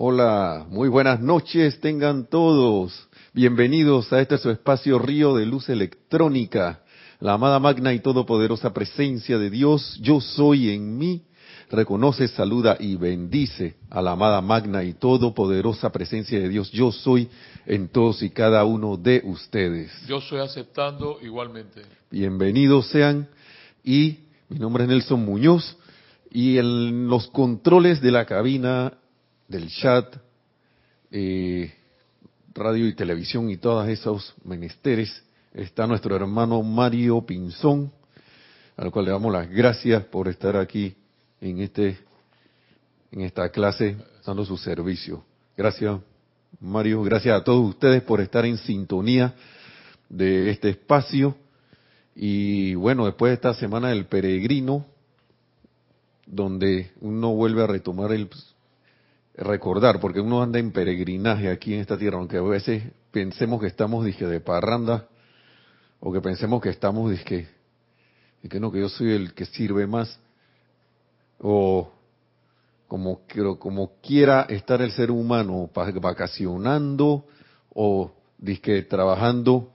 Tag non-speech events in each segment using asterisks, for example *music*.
Hola, muy buenas noches tengan todos. Bienvenidos a este su espacio Río de Luz Electrónica. La amada magna y todopoderosa presencia de Dios, yo soy en mí, reconoce, saluda y bendice a la amada magna y todopoderosa presencia de Dios, yo soy en todos y cada uno de ustedes. Yo soy aceptando igualmente. Bienvenidos sean y mi nombre es Nelson Muñoz y en los controles de la cabina, del chat, eh, radio y televisión y todos esos menesteres, está nuestro hermano Mario Pinzón, al cual le damos las gracias por estar aquí en este en esta clase dando su servicio. Gracias, Mario. Gracias a todos ustedes por estar en sintonía de este espacio. Y bueno, después de esta semana del peregrino, donde uno vuelve a retomar el recordar, porque uno anda en peregrinaje aquí en esta tierra, aunque a veces pensemos que estamos dije, de parranda, o que pensemos que estamos dije, que no, que yo soy el que sirve más, o como, como quiera estar el ser humano vacacionando, o dije, trabajando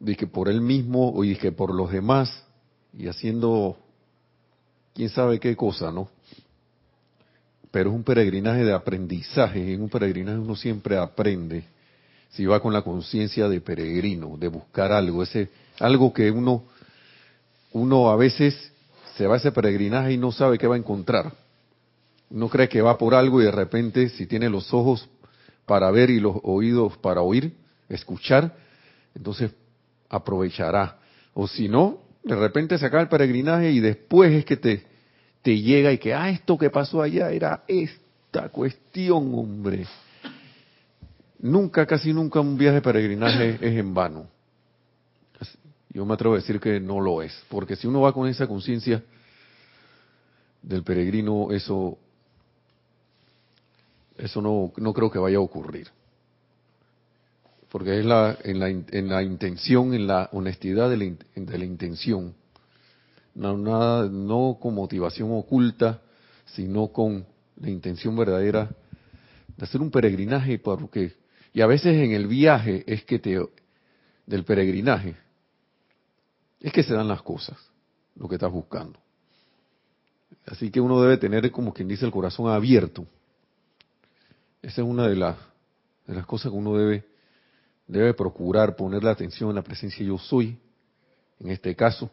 dije, por él mismo, o dije, por los demás, y haciendo quién sabe qué cosa, ¿no? Pero es un peregrinaje de aprendizaje, en un peregrinaje uno siempre aprende, si va con la conciencia de peregrino, de buscar algo, ese algo que uno uno a veces se va a ese peregrinaje y no sabe qué va a encontrar. Uno cree que va por algo y de repente si tiene los ojos para ver y los oídos para oír, escuchar, entonces aprovechará. O si no, de repente se acaba el peregrinaje y después es que te, te llega y que, ah, esto que pasó allá era esta cuestión, hombre. Nunca, casi nunca un viaje de peregrinaje *coughs* es en vano. Yo me atrevo a decir que no lo es, porque si uno va con esa conciencia del peregrino, eso, eso no, no creo que vaya a ocurrir. Porque es la, en, la, en la intención, en la honestidad de la, de la intención no, con motivación oculta, sino con la intención verdadera de hacer un peregrinaje, porque y a veces en el viaje es que te del peregrinaje es que se dan las cosas, lo que estás buscando. Así que uno debe tener, como quien dice, el corazón abierto. Esa es una de las, de las cosas que uno debe, debe procurar, poner la atención en la presencia yo soy, en este caso,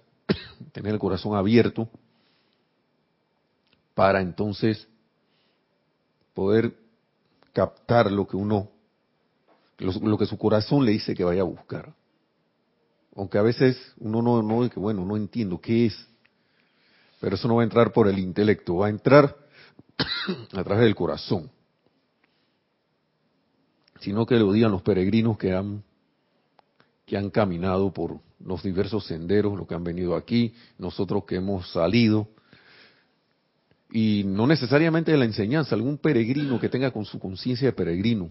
tener el corazón abierto para entonces poder captar lo que uno, lo, que su corazón le dice que vaya a buscar. Aunque a veces uno no, no, bueno, no entiendo qué es, pero eso no va a entrar por el intelecto, va a entrar *coughs* a través del corazón. Sino que lo digan los peregrinos que han, que han caminado por, los diversos senderos, los que han venido aquí, nosotros que hemos salido, y no necesariamente de la enseñanza, algún peregrino que tenga con su conciencia de peregrino,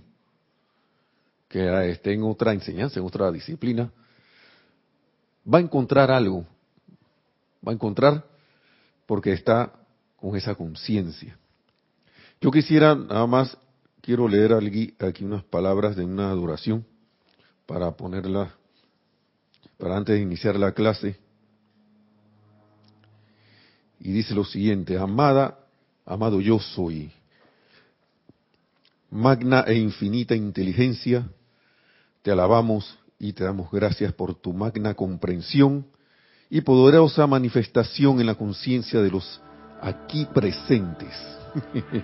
que esté en otra enseñanza, en otra disciplina, va a encontrar algo, va a encontrar porque está con esa conciencia. Yo quisiera nada más, quiero leer aquí unas palabras de una adoración para ponerla para antes de iniciar la clase. Y dice lo siguiente, amada, amado yo soy, magna e infinita inteligencia, te alabamos y te damos gracias por tu magna comprensión y poderosa manifestación en la conciencia de los aquí presentes. *laughs*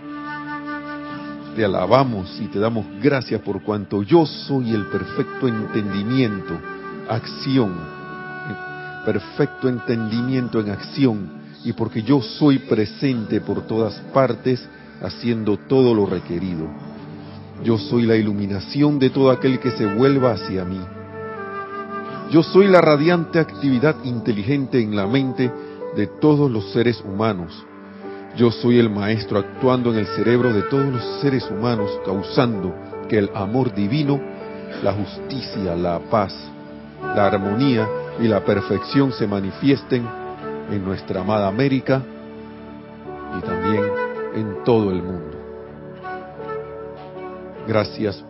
te alabamos y te damos gracias por cuanto yo soy el perfecto entendimiento acción, perfecto entendimiento en acción, y porque yo soy presente por todas partes haciendo todo lo requerido. Yo soy la iluminación de todo aquel que se vuelva hacia mí. Yo soy la radiante actividad inteligente en la mente de todos los seres humanos. Yo soy el maestro actuando en el cerebro de todos los seres humanos, causando que el amor divino, la justicia, la paz, la armonía y la perfección se manifiesten en nuestra amada América y también en todo el mundo. Gracias,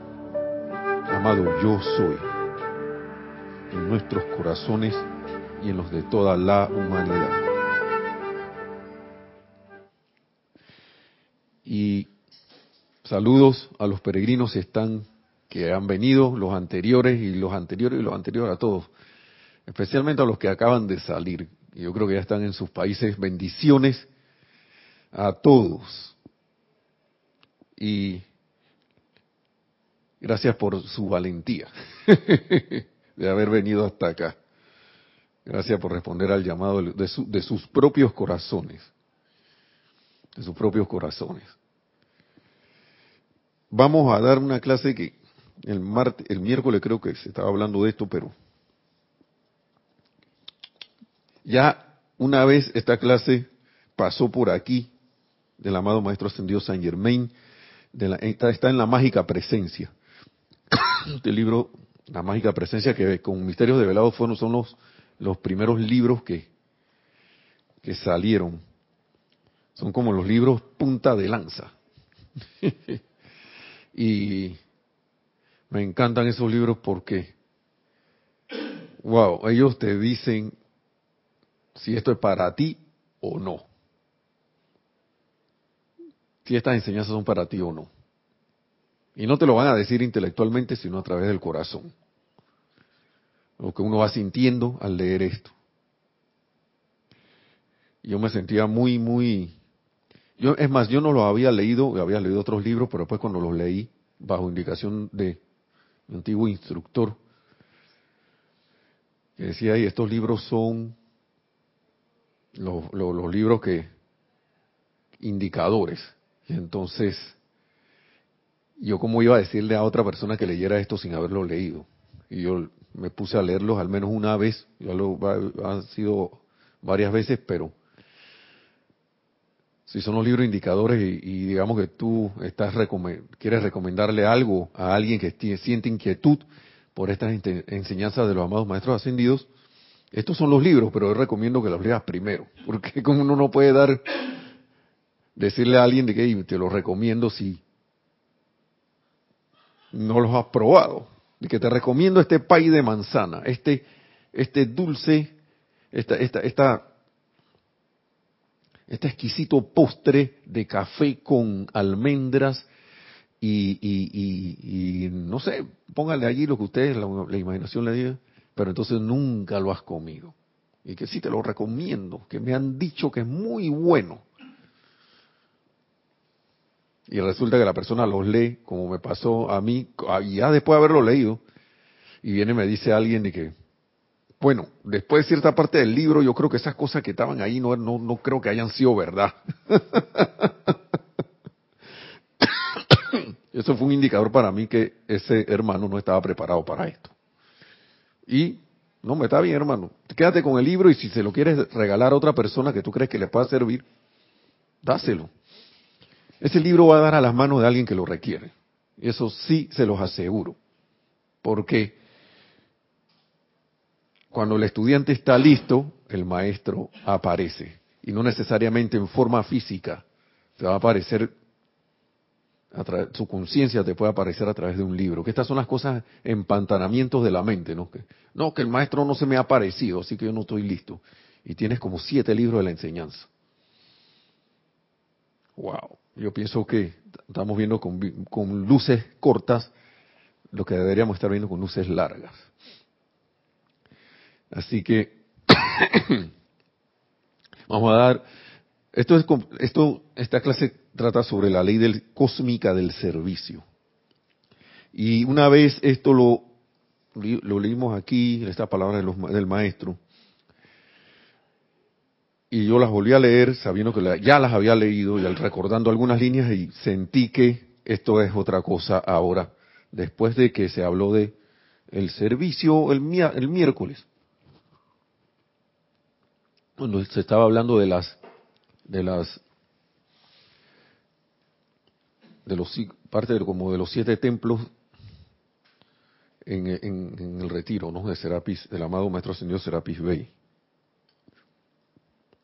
amado yo soy, en nuestros corazones y en los de toda la humanidad. Y saludos a los peregrinos están que han venido, los anteriores y los anteriores y los anteriores a todos, especialmente a los que acaban de salir. Yo creo que ya están en sus países. Bendiciones a todos. Y gracias por su valentía *laughs* de haber venido hasta acá. Gracias por responder al llamado de, de sus propios corazones. De sus propios corazones. Vamos a dar una clase que el, martes, el miércoles creo que se estaba hablando de esto, pero ya una vez esta clase pasó por aquí del amado Maestro Ascendido Saint Germain, de la, está, en la mágica presencia. *coughs* Este libro, la mágica presencia, que con Misterios de Velado fueron, son los, los primeros libros que, que salieron. Son como los libros punta de lanza. *laughs* y me encantan esos libros porque, wow, ellos te dicen si esto es para ti o no. Si estas enseñanzas son para ti o no. Y no te lo van a decir intelectualmente, sino a través del corazón. Lo que uno va sintiendo al leer esto. Yo me sentía muy, muy... Yo, es más, yo no lo había leído, había leído otros libros, pero después cuando los leí, bajo indicación de mi antiguo instructor, que decía, ahí estos libros son los, los, libros que, indicadores. Y entonces, yo como iba a decirle a otra persona que leyera esto sin haberlo leído. Y yo me puse a leerlos al menos una vez, ya lo han sido varias veces, pero si son los libros indicadores y, digamos que tú estás quieres recomendarle algo a alguien que siente inquietud por estas enseñanzas de los amados maestros ascendidos, estos son los libros, pero yo recomiendo que los leas primero, *laughs* porque como uno no puede dar, decirle a alguien de que te lo recomiendo si no los has probado, de que te recomiendo este pay de manzana, este, este dulce, esta, esta, esta este exquisito postre de café con almendras y, y, y, no sé, póngale allí lo que ustedes, la, imaginación le diga, pero entonces nunca lo has comido. Y que sí te lo recomiendo, que me han dicho que es muy bueno. Y resulta que la persona los lee, como me pasó a mí, ya después de haberlo leído, y viene y me dice alguien de que, bueno, después de cierta parte del libro, yo creo que esas cosas que estaban ahí no, no, no creo que hayan sido verdad. *coughs* Eso fue un indicador para mí que ese hermano no estaba preparado para esto. Y, no, me está bien, hermano. Quédate con el libro y si se lo quieres regalar a otra persona que tú crees que le pueda servir, dáselo. Ese libro va a dar a las manos de alguien que lo requiere. Eso sí se los aseguro. Porque cuando el estudiante está listo, el maestro aparece. Y no necesariamente en forma física. Te va a aparecer, su conciencia te puede aparecer a través de un libro. Que estas son las cosas, empantanamientos de la mente, ¿no? Que, no, que el maestro no se me ha aparecido, así que yo no estoy listo. Y tienes como siete libros de la enseñanza. Wow. Yo pienso que estamos viendo con luces cortas lo que deberíamos estar viendo con luces largas. Así que *coughs* vamos a dar esto es esto esta clase trata sobre la ley del cósmica del servicio. Y una vez esto lo lo leímos aquí, esta palabra del maestro, y yo las volví a leer sabiendo que ya las había leído y recordando algunas líneas y sentí que esto es otra cosa ahora, después de que se habló de el servicio el miércoles cuando se estaba hablando de las de las de los parte como de los siete templos en, en, el retiro, ¿no? De Serapis, del amado maestro señor Serapis Bey,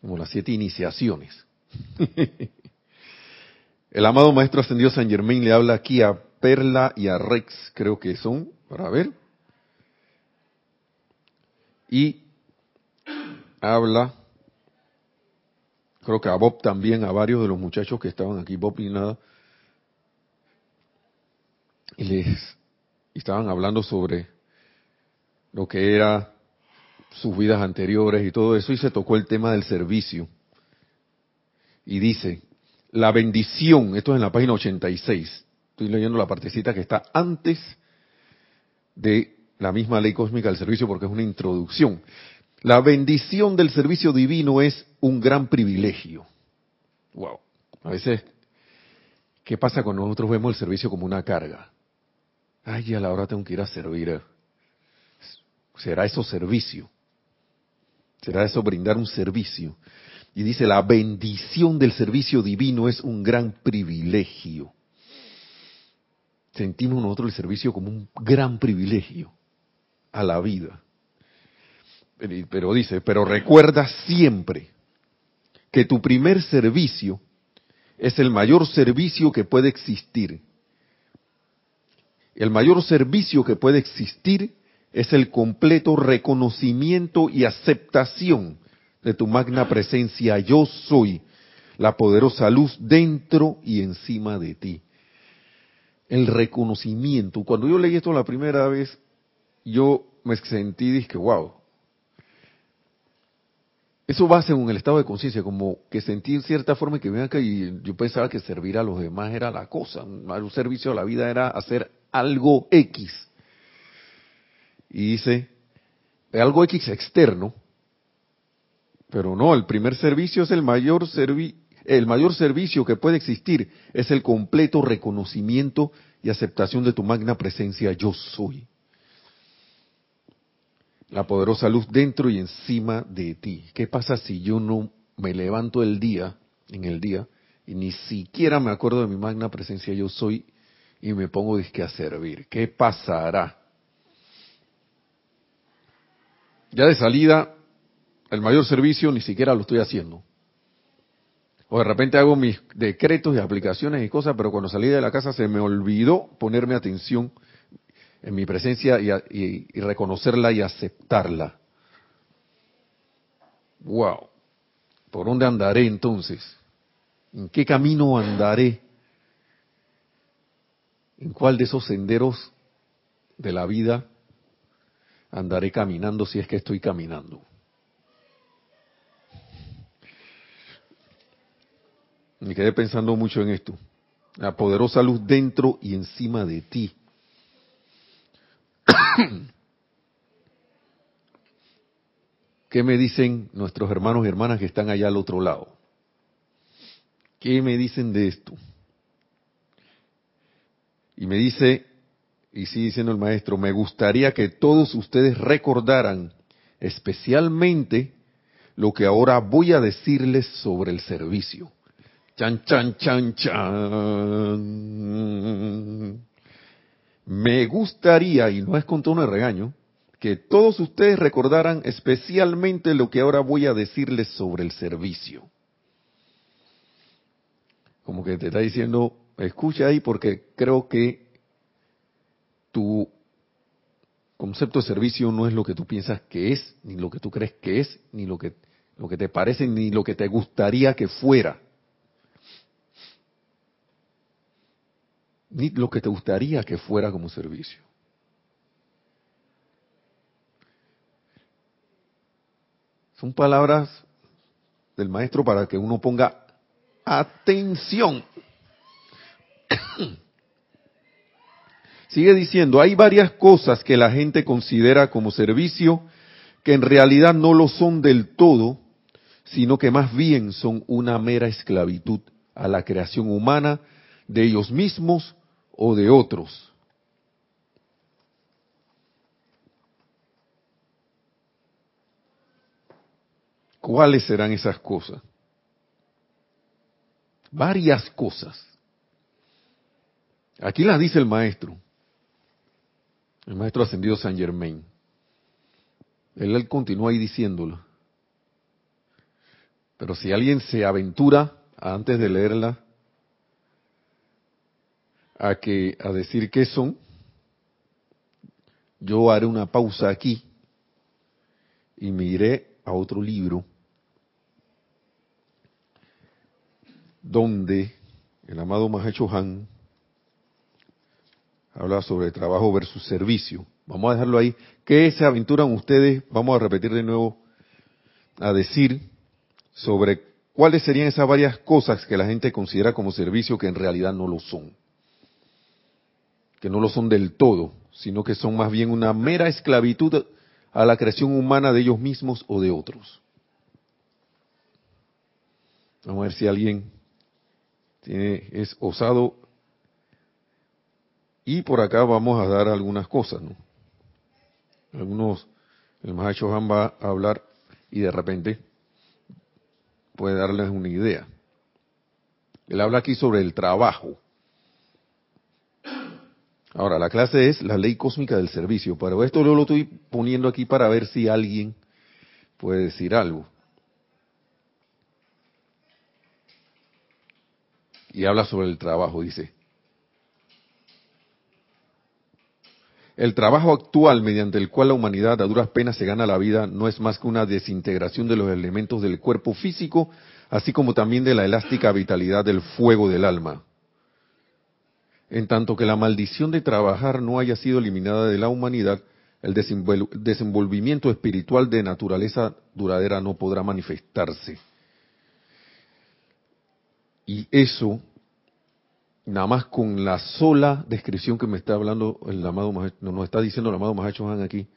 como las siete iniciaciones. *laughs* el amado maestro ascendido San Germain le habla aquí a Perla y a Rex, creo que son, para ver. Y habla, creo que a Bob también, a varios de los muchachos que estaban aquí, Bob y nada, y les estaban hablando sobre lo que era sus vidas anteriores y todo eso, y se tocó el tema del servicio. Y dice, la bendición, esto es en la página 86, estoy leyendo la partecita que está antes de la misma ley cósmica del servicio porque es una introducción. La bendición del servicio divino es un gran privilegio. Wow. A veces, ¿qué pasa cuando nosotros vemos el servicio como una carga? Ay, a la hora tengo que ir a servir. ¿Será eso servicio? ¿Será eso brindar un servicio? Y dice, la bendición del servicio divino es un gran privilegio. Sentimos nosotros el servicio como un gran privilegio a la vida. Pero dice, pero recuerda siempre que tu primer servicio es el mayor servicio que puede existir. El mayor servicio que puede existir es el completo reconocimiento y aceptación de tu magna presencia. Yo soy la poderosa luz dentro y encima de ti. El reconocimiento. Cuando yo leí esto la primera vez, yo me sentí, dije, wow. Eso va según el estado de conciencia, como que sentí en cierta forma que venga y yo pensaba que servir a los demás era la cosa, un servicio a la vida era hacer algo X y dice, algo X externo, pero no, el primer servicio es el mayor el mayor servicio que puede existir es el completo reconocimiento y aceptación de tu magna presencia yo soy. La poderosa luz dentro y encima de ti. ¿Qué pasa si yo no me levanto el día, en el día, y ni siquiera me acuerdo de mi magna presencia yo soy y me pongo disque a servir? ¿Qué pasará? Ya de salida, el mayor servicio ni siquiera lo estoy haciendo. O de repente hago mis decretos y aplicaciones y cosas, pero cuando salí de la casa se me olvidó ponerme atención en mi presencia y, reconocerla y aceptarla. Wow. ¿Por dónde andaré entonces? ¿En qué camino andaré? ¿En cuál de esos senderos de la vida andaré caminando si es que estoy caminando. Me quedé pensando mucho en esto. La poderosa luz dentro y encima de ti. *coughs* ¿Qué me dicen nuestros hermanos y hermanas que están allá al otro lado? ¿Qué me dicen de esto? Y me dice y sigue diciendo el maestro, me gustaría que todos ustedes recordaran especialmente lo que ahora voy a decirles sobre el servicio. Chan, chan, chan, chan. Me gustaría, y no es con tono de regaño, que todos ustedes recordaran especialmente lo que ahora voy a decirles sobre el servicio. Como que te está diciendo, escucha ahí porque creo que tu concepto de servicio no es lo que tú piensas que es, ni lo que tú crees que es, ni lo que, lo que te parece, ni lo que te gustaría que fuera. Ni lo que te gustaría que fuera como servicio. Son palabras del maestro para que uno ponga atención. *coughs* Sigue diciendo, hay varias cosas que la gente considera como servicio que en realidad no lo son del todo, sino que más bien son una mera esclavitud a la creación humana de ellos mismos o de otros. ¿Cuáles serán esas cosas? Varias cosas. Aquí las dice el maestro el maestro ascendido San Germain. Él, continúa ahí diciéndolo. Pero si alguien se aventura antes de leerla, a que a decir qué son, yo haré una pausa aquí y me iré a otro libro donde el amado Mahacho Han habla sobre trabajo versus servicio. Vamos a dejarlo ahí. ¿Qué se aventuran ustedes? Vamos a repetir de nuevo a decir sobre cuáles serían esas varias cosas que la gente considera como servicio que en realidad no lo son. Que no lo son del todo, sino que son más bien una mera esclavitud a la creación humana de ellos mismos o de otros. Vamos a ver si alguien tiene, es osado. Y por acá vamos a dar algunas cosas, ¿no? Algunos, el Mahacho Han va a hablar y de repente puede darles una idea. Él habla aquí sobre el trabajo. Ahora, la clase es la ley cósmica del servicio, pero esto lo estoy poniendo aquí para ver si alguien puede decir algo. Y habla sobre el trabajo, dice. El trabajo actual mediante el cual la humanidad a duras penas se gana la vida no es más que una desintegración de los elementos del cuerpo físico, así como también de la elástica vitalidad del fuego del alma. En tanto que la maldición de trabajar no haya sido eliminada de la humanidad, el desenvolvimiento espiritual de naturaleza duradera no podrá manifestarse. Y eso nada más con la sola descripción que me está hablando el amado nos está diciendo el amado Mahacho Han aquí,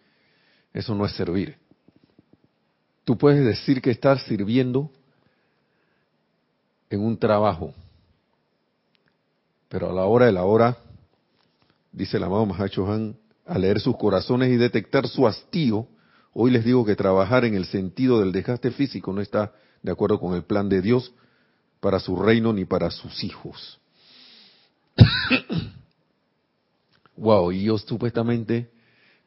eso no es servir. Tú puedes decir que estás sirviendo en un trabajo, pero a la hora de la hora, dice el amado Mahacho Han, al leer sus corazones y detectar su hastío, hoy les digo que trabajar en el sentido del desgaste físico no está de acuerdo con el plan de Dios para su reino ni para sus hijos. *coughs* wow, y yo supuestamente,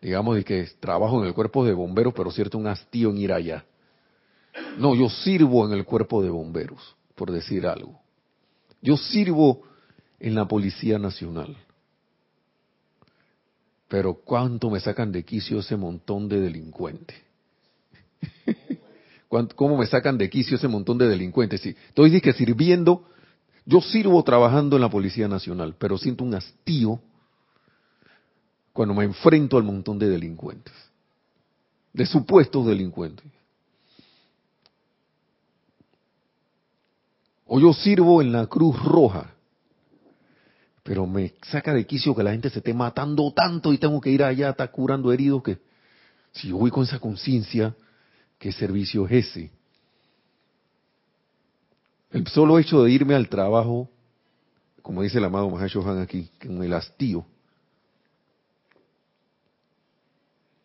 digamos, de que trabajo en el cuerpo de bomberos, pero cierto un hastío en ir allá. No, yo sirvo en el cuerpo de bomberos, por decir algo. Yo sirvo en la Policía Nacional. Pero cuánto me sacan de quicio ese montón de delincuentes. *laughs* ¿Cómo me sacan de quicio ese montón de delincuentes? Sí, estoy que sirviendo yo sirvo trabajando en la Policía Nacional, pero siento un hastío cuando me enfrento al montón de delincuentes, de supuestos delincuentes. O yo sirvo en la Cruz Roja, pero me saca de quicio que la gente se esté matando tanto y tengo que ir allá a estar curando heridos que si yo voy con esa conciencia, ¿qué servicio es ese? El solo hecho de irme al trabajo, como dice el amado Han aquí, con el hastío,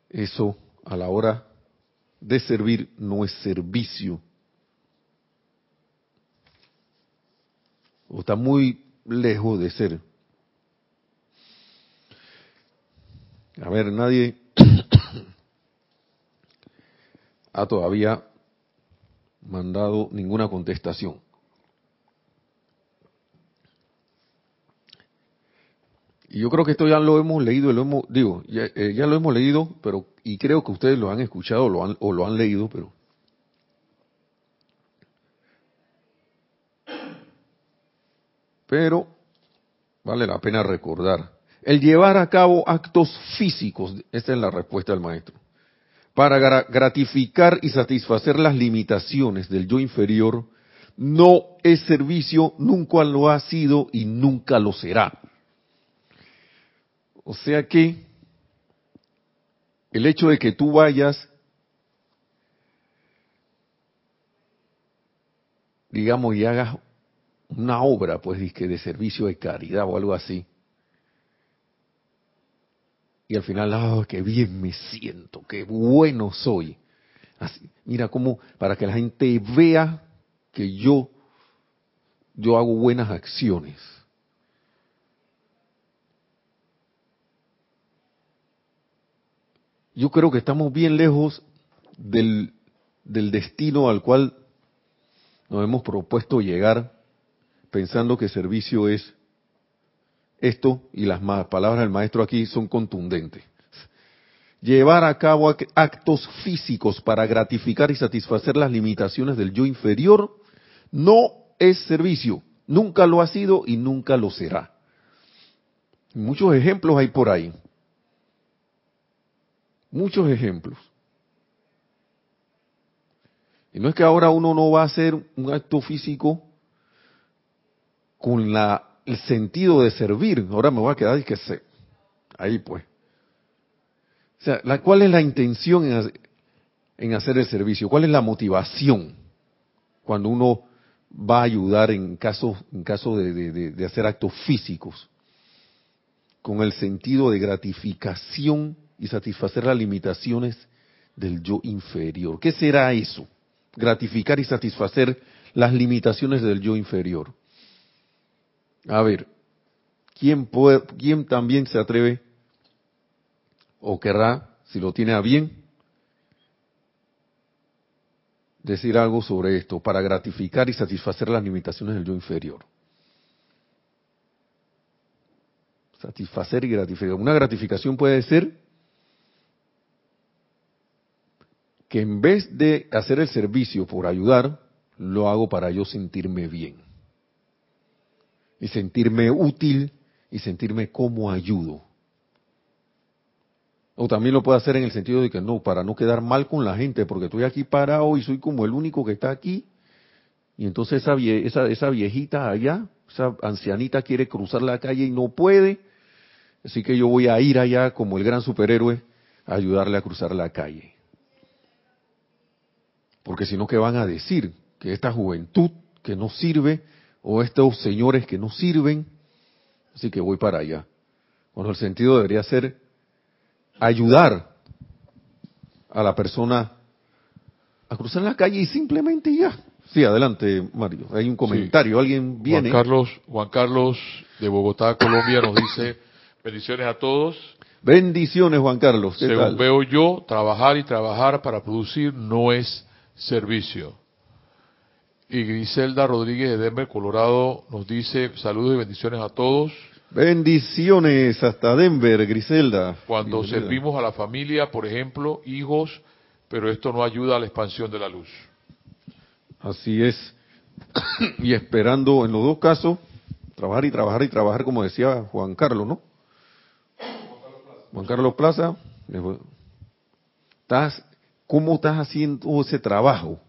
eso a la hora de servir no es servicio. O está muy lejos de ser. A ver, nadie *coughs* ha todavía mandado ninguna contestación. Y yo creo que esto ya lo hemos leído, lo hemos, digo, eh, ya, lo hemos leído, pero y creo que ustedes lo han escuchado lo han, o lo han leído, pero *coughs* pero vale la pena recordar. El llevar a cabo actos físicos, esta es la respuesta del maestro, para gratificar y satisfacer las limitaciones del yo inferior, no es servicio, nunca lo ha sido y nunca lo será. O sea que el hecho de que tú vayas, digamos, y hagas una obra, pues, de servicio de caridad o algo así, y al final, ah, qué bien me siento, qué bueno soy. Así, mira cómo, para que la gente vea que yo, yo hago buenas acciones. yo creo que estamos bien lejos del, destino al cual nos hemos propuesto llegar pensando que servicio es esto y las palabras del maestro aquí son contundentes. Llevar a cabo actos físicos para gratificar y satisfacer las limitaciones del yo inferior no es servicio, nunca lo ha sido y nunca lo será. Muchos ejemplos hay por ahí. Muchos ejemplos. Y no es que ahora uno no va a hacer un acto físico con la, el sentido de servir. Ahora me voy a quedar y que sé. Ahí pues. O sea, la, ¿cuál es la intención en, hacer el servicio? ¿Cuál es la motivación cuando uno va a ayudar en caso, en caso de hacer actos físicos? Con el sentido de gratificación y satisfacer las limitaciones del yo inferior. ¿Qué será eso? gratificar y satisfacer las limitaciones del yo inferior. A ver, ¿quién, puede, quién también se atreve o querrá, si lo tiene a bien, decir algo sobre esto para gratificar y satisfacer las limitaciones del yo inferior? Satisfacer y gratificar. Una gratificación puede ser que en vez de hacer el servicio por ayudar, lo hago para yo sentirme bien. Y sentirme útil y sentirme como ayudo. O también lo puedo hacer en el sentido de que no, para no quedar mal con la gente, porque estoy aquí parado y soy como el único que está aquí. Y entonces esa, esa, esa viejita allá, esa ancianita quiere cruzar la calle y no puede. Así que yo voy a ir allá como el gran superhéroe a ayudarle a cruzar la calle. Porque si no, ¿qué van a decir? Que esta juventud que no sirve o estos señores que no sirven, así que voy para allá. Cuando el sentido debería ser ayudar a la persona a cruzar la calle y simplemente ya. Sí, adelante, Mario. Hay un comentario. Alguien viene. Juan Carlos, Juan Carlos de Bogotá, Colombia, nos dice *coughs* bendiciones a todos. Bendiciones, Juan Carlos. Según veo yo, trabajar y trabajar para producir no es servicio. Y Griselda Rodríguez de Denver, Colorado, nos dice saludos y bendiciones a todos. Bendiciones hasta Denver, Griselda. Cuando servimos a la familia, por ejemplo, hijos, pero esto no ayuda a la expansión de la luz. Así es. *coughs* y esperando en los dos casos, trabajar y trabajar y trabajar, como decía Juan Carlos, ¿no? Juan Carlos Plaza, estás ¿Cómo estás haciendo ese trabajo?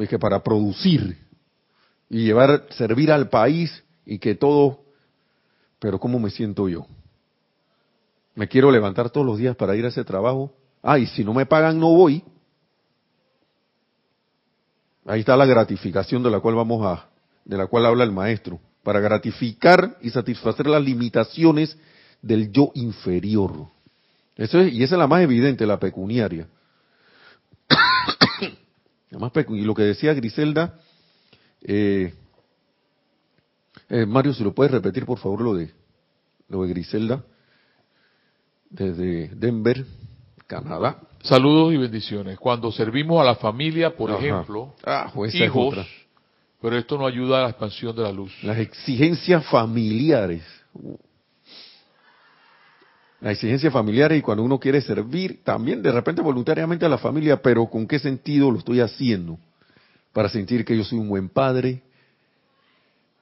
Es que para producir y llevar, servir al país y que todo, pero ¿cómo me siento yo? Me quiero levantar todos los días para ir a ese trabajo. Ah, y si no me pagan no voy. Ahí está la gratificación de la cual vamos a, de la cual habla el maestro, para gratificar y satisfacer las limitaciones del yo inferior. Eso y esa es la más evidente, la pecuniaria. *coughs* y lo que decía Griselda, eh, eh, Mario, si lo puedes repetir por favor lo de lo de Griselda desde Denver, Canadá. Saludos y bendiciones. Cuando servimos a la familia, por ejemplo, ah, pues hijos, pero esto no ayuda a la expansión de la luz. Las exigencias familiares la exigencia familiar y cuando uno quiere servir también de repente voluntariamente a la familia, pero ¿con qué sentido lo estoy haciendo? Para sentir que yo soy un buen padre,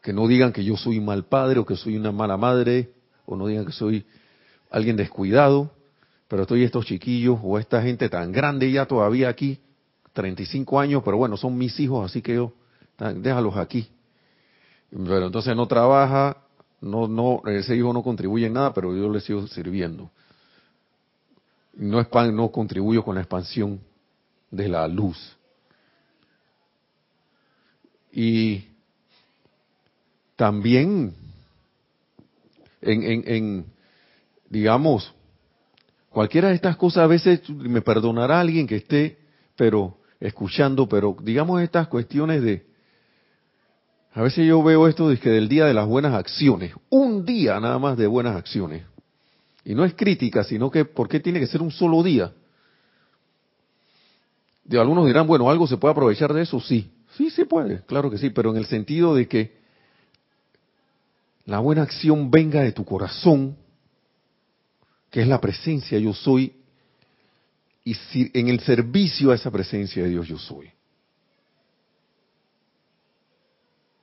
que no digan que yo soy un mal padre o que soy una mala madre, o no digan que soy alguien descuidado, pero estoy estos chiquillos o esta gente tan grande ya todavía aquí, 35 años, pero bueno, son mis hijos, así que yo, déjalos aquí. Pero entonces no trabaja, no, no, ese hijo no contribuye en nada, pero yo le sigo sirviendo. No, no contribuyo con la expansión de la luz. Y también en, en, en, digamos, cualquiera de estas cosas, a veces me perdonará alguien que esté, pero escuchando, pero digamos estas cuestiones de a veces yo veo esto desde del día de las buenas acciones, un día nada más de buenas acciones. Y no es crítica, sino que ¿por qué tiene que ser un solo día? De algunos dirán, bueno, algo se puede aprovechar de eso, sí. Sí, se puede, claro que sí, pero en el sentido de que la buena acción venga de tu corazón, que es la presencia yo soy, y si, en el servicio a esa presencia de Dios yo soy.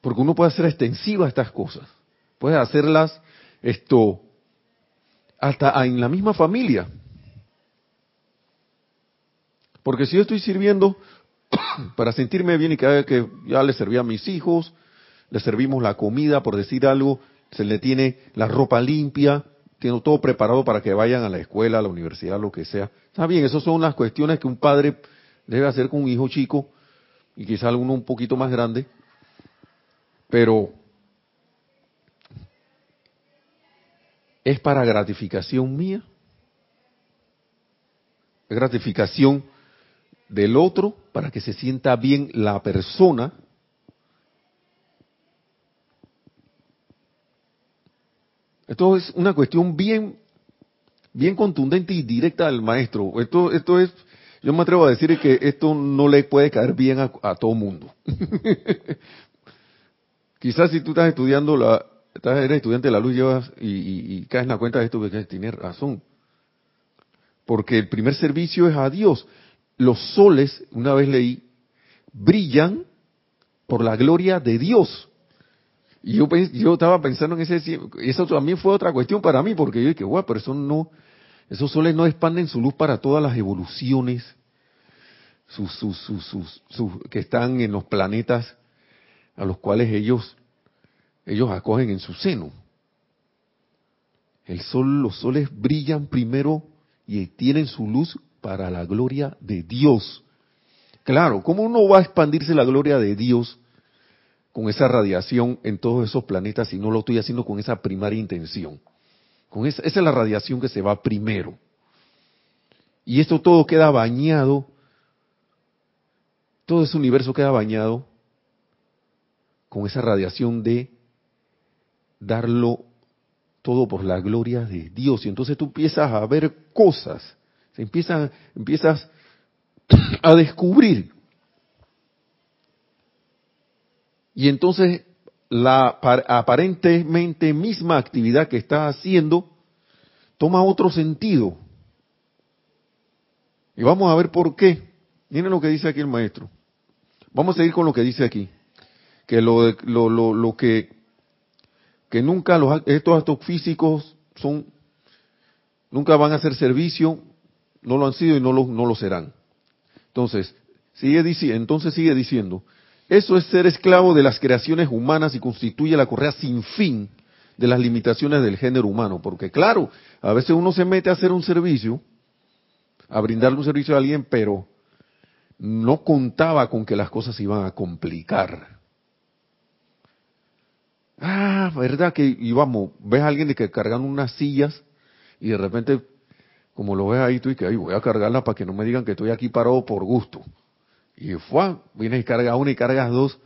Porque uno puede hacer extensiva estas cosas, puede hacerlas esto hasta en la misma familia. Porque si yo estoy sirviendo *coughs* para sentirme bien y cada vez que ya le serví a mis hijos, le servimos la comida, por decir algo, se le tiene la ropa limpia, tiene todo preparado para que vayan a la escuela, a la universidad, lo que sea. Está bien, esas son las cuestiones que un padre debe hacer con un hijo chico y quizá alguno un poquito más grande, pero es para gratificación mía, es gratificación del otro para que se sienta bien la persona. Esto es una cuestión bien, bien contundente y directa del maestro. Esto, esto es, yo me atrevo a decir que esto no le puede caer bien a, todo mundo. *laughs* Quizás si tú estás estudiando la, estás, eres estudiante de la luz llevas y, caes en la cuenta de esto, que tienes razón. Porque el primer servicio es a Dios los soles, una vez leí, brillan por la gloria de Dios. Y yo, yo estaba pensando en ese, eso también fue otra cuestión para mí, porque yo dije, guau, pero eso no, esos soles no expanden su luz para todas las evoluciones sus, sus, sus, que están en los planetas a los cuales ellos, ellos acogen en su seno. El sol, los soles brillan primero y tienen su luz para la gloria de Dios. Claro, ¿cómo no va a expandirse la gloria de Dios con esa radiación en todos esos planetas si no lo estoy haciendo con esa primaria intención? Con esa, esa es la radiación que se va primero. Y esto todo queda bañado, todo ese universo queda bañado con esa radiación de darlo todo por la gloria de Dios. Y entonces tú empiezas a ver cosas se empiezan, empiezas a descubrir. Y entonces la aparentemente misma actividad que estás haciendo toma otro sentido. Y vamos a ver por qué. Miren lo que dice aquí el maestro. Vamos a seguir con lo que dice aquí. Que lo, lo, lo, lo que, que nunca los, estos actos físicos son, nunca van a hacer servicio no lo han sido y no lo, no lo serán. Entonces, sigue diciendo, entonces sigue diciendo, eso es ser esclavo de las creaciones humanas y constituye la correa sin fin de las limitaciones del género humano. Porque claro, a veces uno se mete a hacer un servicio, a brindarle un servicio a alguien, pero no contaba con que las cosas se iban a complicar. Ah, verdad que íbamos, ves a alguien de que cargan unas sillas y de repente como lo ves ahí tú y que voy a cargarla para que no me digan que estoy aquí parado por gusto. Y fue, vienes y cargas una y cargas dos.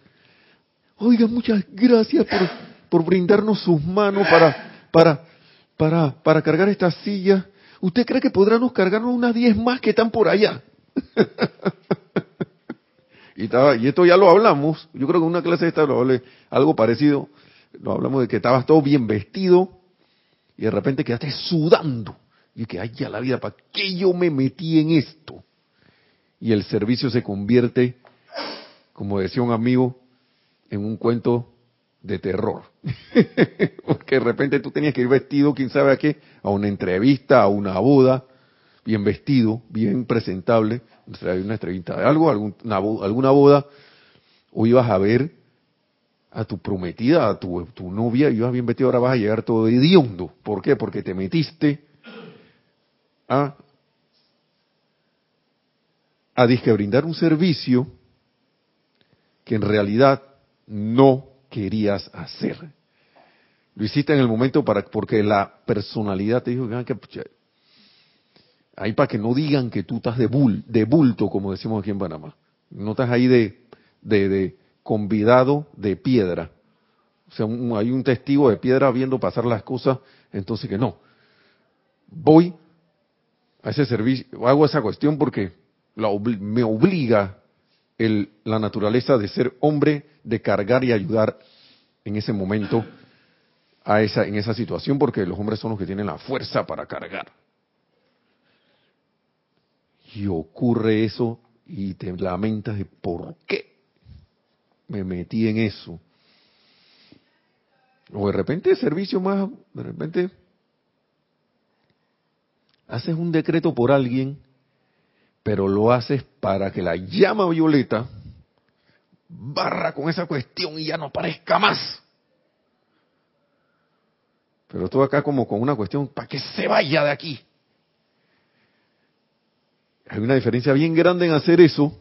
Oiga, muchas gracias por, por brindarnos sus manos para, para, para, para cargar esta silla. ¿Usted cree que podrán cargarnos unas diez más que están por allá? *laughs* y, estaba, y esto ya lo hablamos, yo creo que en una clase de esta lo hablé, algo parecido, lo hablamos de que estabas todo bien vestido y de repente quedaste sudando y que, ay, ya la vida, ¿para qué yo me metí en esto? Y el servicio se convierte, como decía un amigo, en un cuento de terror. *laughs* Porque de repente tú tenías que ir vestido, quién sabe a qué, a una entrevista, a una boda, bien vestido, bien presentable, una entrevista de algo, alguna, boda, o ibas a ver a tu prometida, a tu, tu novia, ibas bien vestido, ahora vas a llegar todo hediondo. ¿Por qué? Porque te metiste a, a disque brindar un servicio que en realidad no querías hacer. Lo hiciste en el momento para porque la personalidad te dijo que ahí para que no digan que tú estás de, de bulto, como decimos aquí en Panamá. No estás ahí de, de convidado de piedra. O sea, hay un testigo de piedra viendo pasar las cosas, entonces que no. Voy a ese servicio, hago esa cuestión porque me obliga el, la naturaleza de ser hombre, de cargar y ayudar en ese momento a esa, en esa situación porque los hombres son los que tienen la fuerza para cargar. Y ocurre eso y te lamentas de por qué me metí en eso. O de repente servicio más, de repente haces un decreto por alguien, pero lo haces para que la llama violeta barra con esa cuestión y ya no aparezca más. Pero todo acá como con una cuestión para que se vaya de aquí. Hay una diferencia bien grande en hacer eso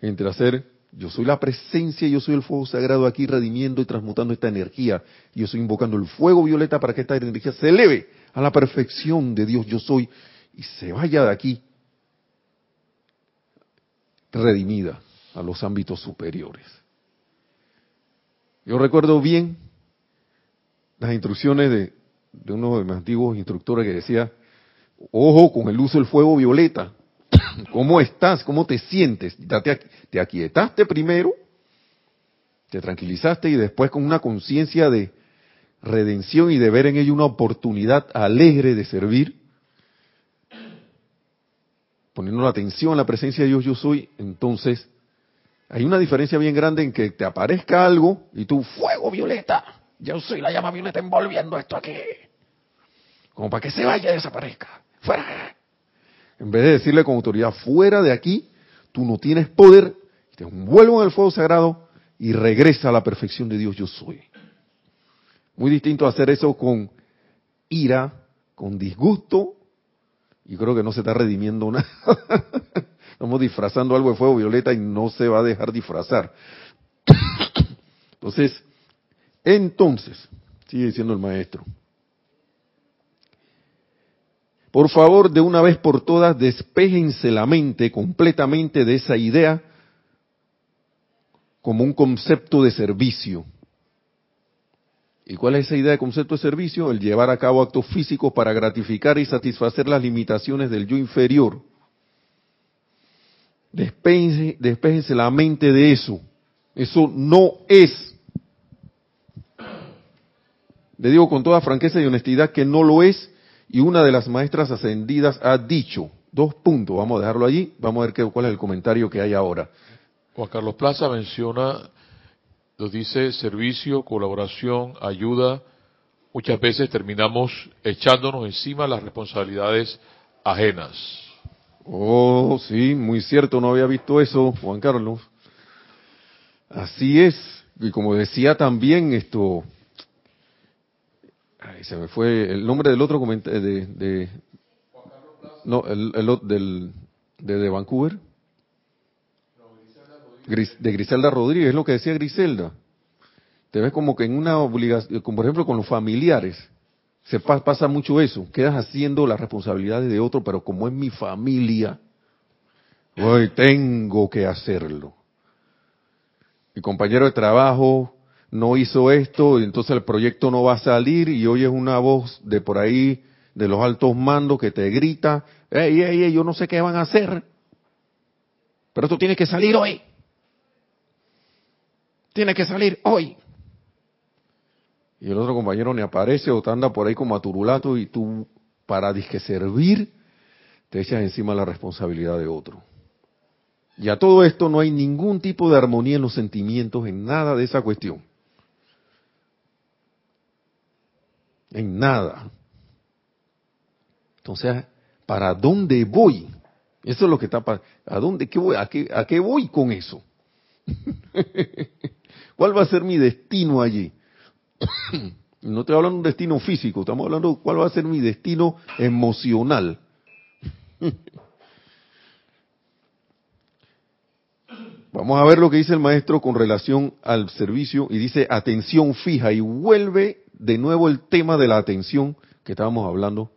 entre hacer yo soy la presencia, yo soy el fuego sagrado aquí redimiendo y transmutando esta energía. Yo estoy invocando el fuego violeta para que esta energía se eleve a la perfección de Dios yo soy y se vaya de aquí redimida a los ámbitos superiores. Yo recuerdo bien las instrucciones de, de uno de mis antiguos instructores que decía, ojo con el uso del fuego violeta. *coughs* ¿Cómo estás? ¿Cómo te sientes? Te aquietaste primero, te tranquilizaste y después con una conciencia de redención y de ver en ello una oportunidad alegre de servir, poniendo la atención a la presencia de Dios yo soy, entonces hay una diferencia bien grande en que te aparezca algo y tú, fuego violeta, yo soy la llama violeta envolviendo esto aquí, como para que se vaya y desaparezca, fuera. En vez de decirle con autoridad, fuera de aquí, tú no tienes poder, te envuelvo en el fuego sagrado y regresa a la perfección de Dios yo soy. Muy distinto hacer eso con ira, con disgusto, y creo que no se está redimiendo nada. *laughs* Estamos disfrazando algo de fuego violeta y no se va a dejar disfrazar. *coughs* Entonces, entonces, sigue diciendo el maestro, por favor, de una vez por todas, despejense la mente completamente de esa idea como un concepto de servicio. ¿Y cuál es esa idea de concepto de servicio? El llevar a cabo actos físicos para gratificar y satisfacer las limitaciones del yo inferior. Despejense, la mente de eso. Eso no es. Le digo con toda franqueza y honestidad que no lo es y una de las maestras ascendidas ha dicho, dos puntos, vamos a dejarlo allí, vamos a ver qué, cuál es el comentario que hay ahora. Juan Carlos Plaza menciona, nos dice servicio, colaboración, ayuda, muchas veces terminamos echándonos encima las responsabilidades ajenas. Oh, sí, muy cierto, no había visto eso, Juan Carlos. Así es, y como decía también esto, se me fue el nombre del otro comentario de, de, no, el, el del, de, de Vancouver. de Griselda Rodríguez, es lo que decía Griselda. Te ves como que en una obligación, como por ejemplo con los familiares, se pasa mucho eso, quedas haciendo las responsabilidades de otro, pero como es mi familia, hoy tengo que hacerlo. Mi compañero de trabajo no hizo esto, y entonces el proyecto no va a salir y oyes una voz de por ahí, de los altos mandos que te grita, ey, ey, ey, yo no sé qué van a hacer, pero esto tiene que salir hoy. Tiene que salir hoy. Y el otro compañero ni aparece o te anda por ahí como aturulato y tú, para disque servir, te echas encima la responsabilidad de otro. Y a todo esto no hay ningún tipo de armonía en los sentimientos, en nada de esa cuestión. En nada. Entonces, ¿para dónde voy? Eso es lo que está ¿A dónde qué voy? ¿A qué, a qué voy con eso? *laughs* ¿Cuál va a ser mi destino allí? *coughs* no estoy hablando de un destino físico, estamos hablando de cuál va a ser mi destino emocional. *laughs* Vamos a ver lo que dice el maestro con relación al servicio y dice atención fija y vuelve de nuevo el tema de la atención que estábamos hablando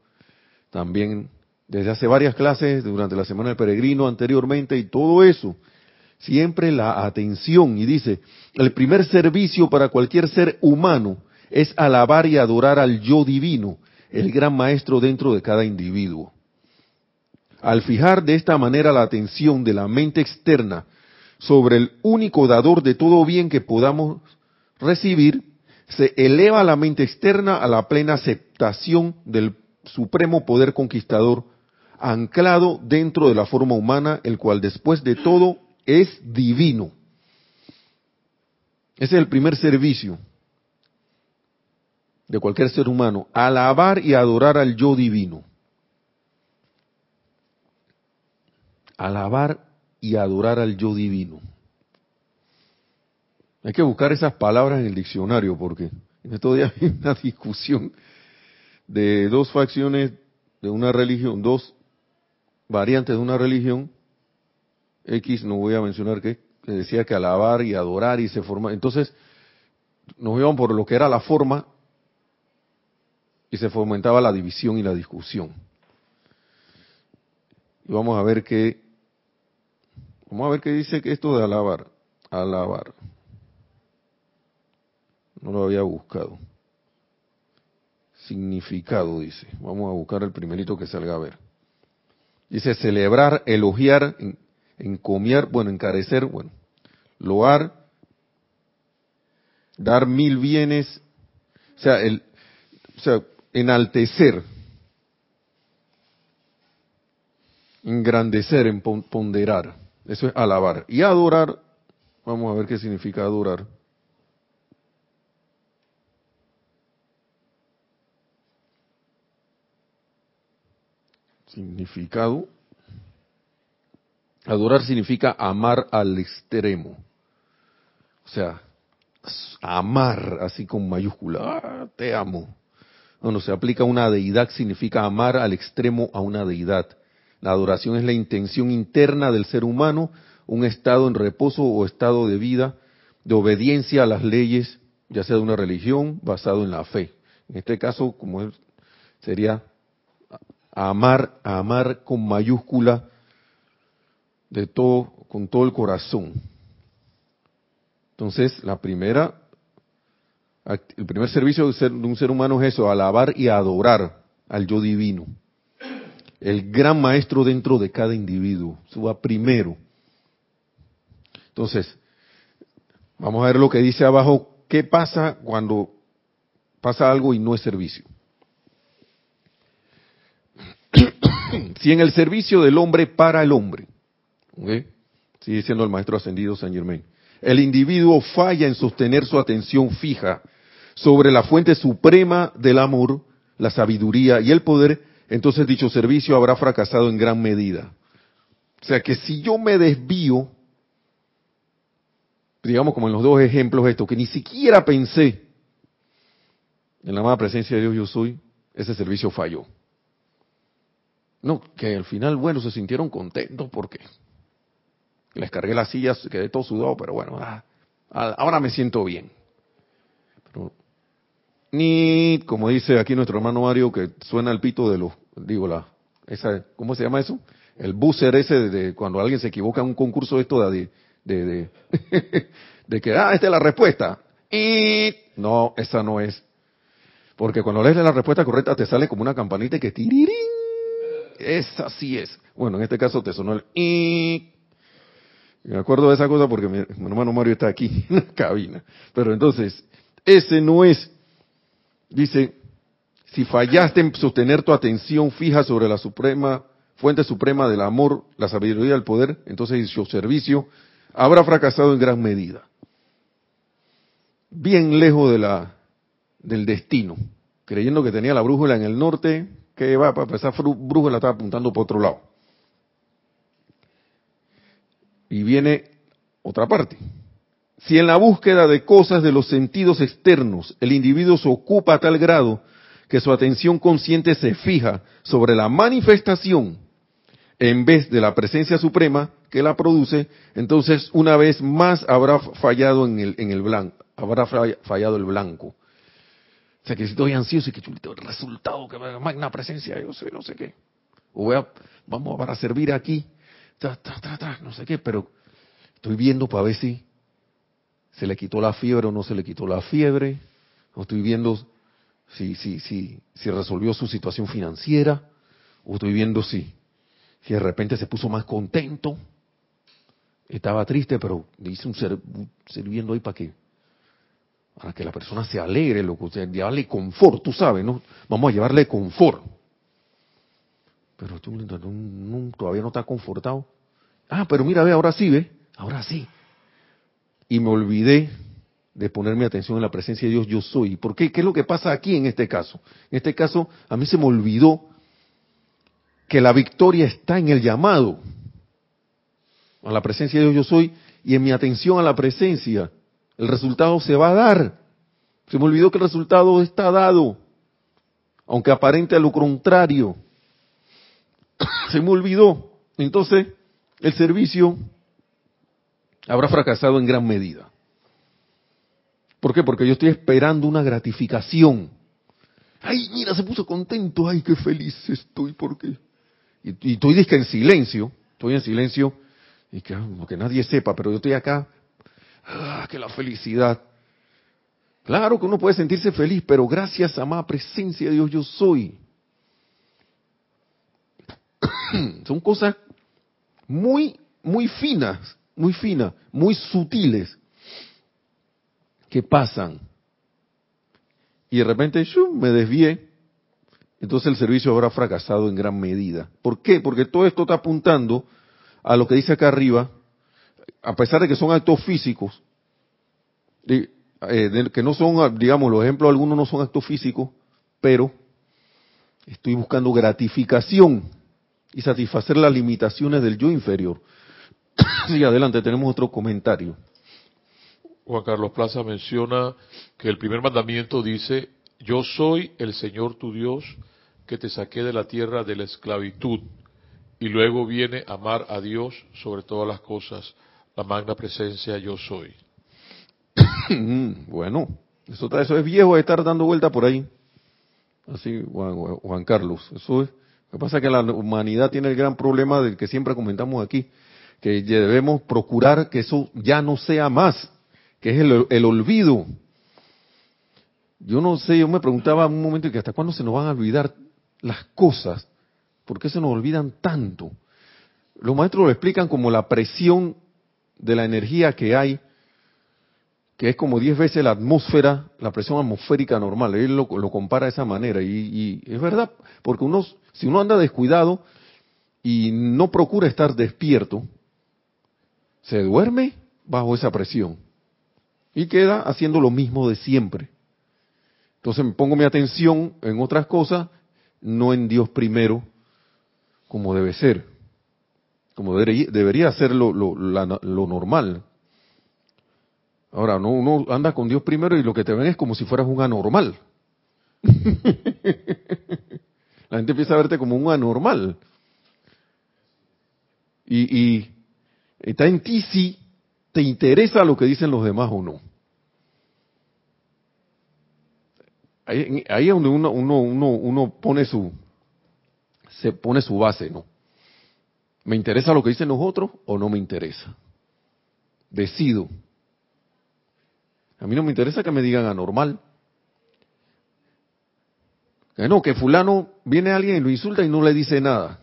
también desde hace varias clases durante la semana del peregrino anteriormente y todo eso. Siempre la atención y dice, el primer servicio para cualquier ser humano es alabar y adorar al yo divino, el gran maestro dentro de cada individuo. Al fijar de esta manera la atención de la mente externa sobre el único dador de todo bien que podamos recibir, se eleva la mente externa a la plena aceptación del supremo poder conquistador, anclado dentro de la forma humana, el cual después de todo es divino. Ese es el primer servicio de cualquier ser humano, alabar y adorar al yo divino. Alabar y adorar al yo divino. Hay que buscar esas palabras en el diccionario porque en estos días *laughs* hay una discusión de dos facciones de una religión, dos variantes de una religión, X no voy a mencionar qué, que decía que alabar y adorar y se forma. Entonces, nos iban por lo que era la forma y se fomentaba la división y la discusión. Y vamos a ver qué, vamos a ver qué dice que esto de alabar, alabar. No lo había buscado. Significado, dice. Vamos a buscar el primerito que salga a ver. Dice celebrar, elogiar, encomiar, bueno, encarecer, bueno, loar, dar mil bienes, o sea, el, o sea, enaltecer, engrandecer, ponderar, eso es alabar. Y adorar, vamos a ver qué significa adorar. Significado. Adorar significa amar al extremo. O sea, amar así con mayúscula. Ah, te amo. Cuando se aplica una deidad significa amar al extremo a una deidad. La adoración es la intención interna del ser humano, un estado en reposo o estado de vida, de obediencia a las leyes, ya sea de una religión, basado en la fe. En este caso, como sería amar, amar con mayúscula de todo, con todo el corazón. Entonces, la primera, el primer servicio de, un ser humano es eso, alabar y adorar al yo divino. El gran maestro dentro de cada individuo. Va primero. Entonces, vamos a ver lo que dice abajo. ¿Qué pasa cuando pasa algo y no es servicio? Si en el servicio del hombre para el hombre, sigue siendo el maestro ascendido San Germain, el individuo falla en sostener su atención fija sobre la fuente suprema del amor, la sabiduría y el poder, entonces dicho servicio habrá fracasado en gran medida. O sea que si yo me desvío, digamos como en los dos ejemplos esto, que ni siquiera pensé en la amada presencia de Dios yo soy, ese servicio falló. No, que al final, bueno, se sintieron contentos porque les cargué las sillas, quedé todo sudado, pero bueno, ah, ah, ahora me siento bien. Ni, como dice aquí nuestro hermano Mario, que suena el pito de los, digo, la, esa, ¿cómo se llama eso? El buzzer ese de, cuando alguien se equivoca en un concurso esto de, de, de, *laughs* de que, ah, esta es la respuesta. Y, no, esa no es. Porque cuando lees la respuesta correcta te sale como una campanita que tirirín esa sí es. Bueno, en este caso te sonó el y me acuerdo de esa cosa porque mi, hermano Mario está aquí *laughs* en la cabina. Pero entonces, ese no es. Dice, si fallaste en sostener tu atención fija sobre la suprema, fuente suprema del amor, la sabiduría del poder, entonces su servicio habrá fracasado en gran medida. Bien lejos de la, del destino, creyendo que tenía la brújula en el norte, que va, para esa brújula está apuntando por otro lado. Y viene otra parte. Si en la búsqueda de cosas de los sentidos externos el individuo se ocupa a tal grado que su atención consciente se fija sobre la manifestación en vez de la presencia suprema que la produce, entonces una vez más habrá fallado en el, en el blanco, habrá fallado el blanco. O sea, que si estoy ansioso y que chulito, el resultado, que magna presencia, yo sé, no sé qué. O voy a, vamos para servir aquí, no sé qué, pero estoy viendo para ver si se le quitó la fiebre o no se le quitó la fiebre. O estoy viendo si, si, si, si resolvió su situación financiera. O estoy viendo si, si de repente se puso más contento. Estaba triste, pero dice un ser, sirviendo ahí para que para que la persona se alegre, lo que llevarle confort, tú sabes, ¿no? Vamos a llevarle confort. Pero tú todavía no está confortado. Ah, pero mira, ve, ahora sí, ve, ahora sí. Y me olvidé de poner mi atención en la presencia de Dios, yo soy. ¿Por qué? ¿Qué es lo que pasa aquí en este caso? En este caso, a mí se me olvidó que la victoria está en el llamado a la presencia de Dios, yo soy, y en mi atención a la presencia. El resultado se va a dar. Se me olvidó que el resultado está dado, aunque aparente a lo contrario. *coughs* se me olvidó. Entonces, el servicio habrá fracasado en gran medida. ¿Por qué? Porque yo estoy esperando una gratificación. Ay, mira, se puso contento. Ay, qué feliz estoy. ¿Por qué? Y, estoy en silencio. Estoy en silencio. Y que, que nadie sepa, pero yo estoy acá. Ah, que la felicidad. Claro que uno puede sentirse feliz, pero gracias a más presencia de Dios yo soy. *coughs* Son cosas muy, muy finas, muy finas, muy sutiles que pasan. Y de repente yo me desvié, entonces el servicio habrá fracasado en gran medida. ¿Por qué? Porque todo esto está apuntando a lo que dice acá arriba, a pesar de que son actos físicos, eh, que no son, digamos, los ejemplos algunos no son actos físicos, pero estoy buscando gratificación y satisfacer las limitaciones del yo inferior. *coughs* sí, adelante, tenemos otro comentario. Juan Carlos Plaza menciona que el primer mandamiento dice, yo soy el Señor tu Dios que te saqué de la tierra de la esclavitud. Y luego viene amar a Dios sobre todas las cosas, la magna presencia yo soy. *coughs* bueno, eso, eso es viejo de estar dando vuelta por ahí. Así, Juan, Carlos. Eso es. Lo que pasa es que la humanidad tiene el gran problema del que siempre comentamos aquí, que debemos procurar que eso ya no sea más que es el, olvido. Yo no sé, yo me preguntaba un momento que hasta cuándo se nos van a olvidar las cosas, ¿por qué se nos olvidan tanto? Los maestros lo explican como la presión de la energía que hay, que es como diez veces la atmósfera, la presión atmosférica normal. Él lo, compara de esa manera y, y, es verdad, porque uno, si uno anda descuidado y no procura estar despierto, se duerme bajo esa presión y queda haciendo lo mismo de siempre. Entonces me pongo mi atención en otras cosas, no en Dios primero, como debe ser, como debería, ser lo, normal. Ahora, no, uno anda con Dios primero y lo que te ven es como si fueras un anormal. *laughs* La gente empieza a verte como un anormal. Y, y está en ti si te interesa lo que dicen los demás o no. Ahí, es donde uno, uno, uno, uno pone su, se pone su base, ¿no? ¿Me interesa lo que dicen los otros o no me interesa? Decido. A mí no me interesa que me digan anormal. Que no, que fulano viene alguien y lo insulta y no le dice nada.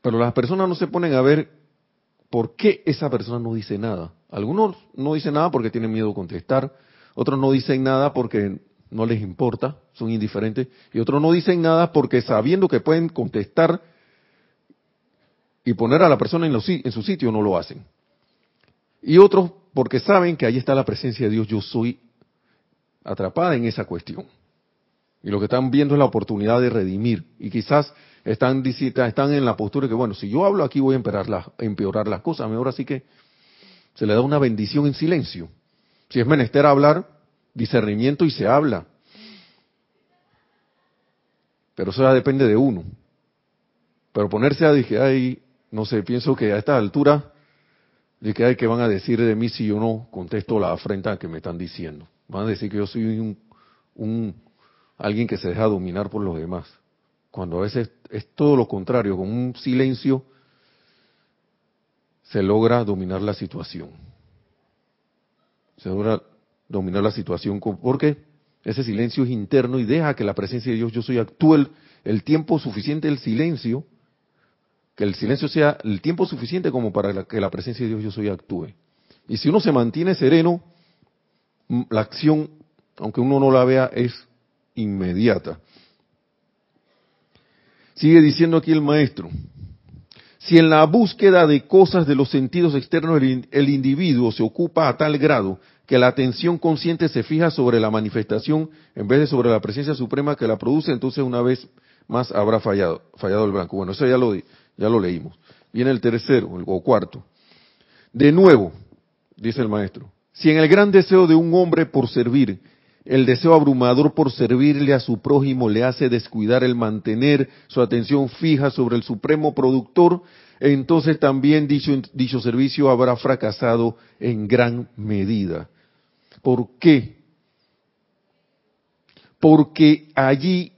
Pero las personas no se ponen a ver por qué esa persona no dice nada. Algunos no dicen nada porque tienen miedo de contestar, otros no dicen nada porque no les importa, son indiferentes, y otros no dicen nada porque sabiendo que pueden contestar y poner a la persona en, su sitio no lo hacen. Y otros porque saben que ahí está la presencia de Dios, yo soy atrapada en esa cuestión. Y lo que están viendo es la oportunidad de redimir. Y quizás están, están en la postura de que, bueno, si yo hablo aquí voy a empeorar, las, empeorar las cosas. Mejor así que se le da una bendición en silencio. Si es menester hablar, discernimiento y se habla. Pero eso ya depende de uno. Pero ponerse a decir, ay, no sé, pienso que a esta altura, de que hay que van a decir de mí si yo no contesto la afrenta que me están diciendo. Van a decir que yo soy un, un alguien que se deja dominar por los demás. Cuando a veces es todo lo contrario, con un silencio se logra dominar la situación. Se logra dominar la situación porque ese silencio es interno y deja que la presencia de Dios yo soy actúe el, tiempo suficiente el silencio, que el silencio sea el tiempo suficiente como para que la presencia de Dios yo soy actúe. Y si uno se mantiene sereno, la acción, aunque uno no la vea, es inmediata. Sigue diciendo aquí el maestro, si en la búsqueda de cosas de los sentidos externos el, individuo se ocupa a tal grado que la atención consciente se fija sobre la manifestación en vez de sobre la presencia suprema que la produce, entonces una vez más habrá fallado, fallado el blanco. Bueno, eso ya lo, ya lo leímos. Viene el tercero, o cuarto. De nuevo, dice el maestro, si en el gran deseo de un hombre por servir, el deseo abrumador por servirle a su prójimo le hace descuidar el mantener su atención fija sobre el supremo productor, entonces también dicho, dicho servicio habrá fracasado en gran medida. ¿Por qué? Porque allí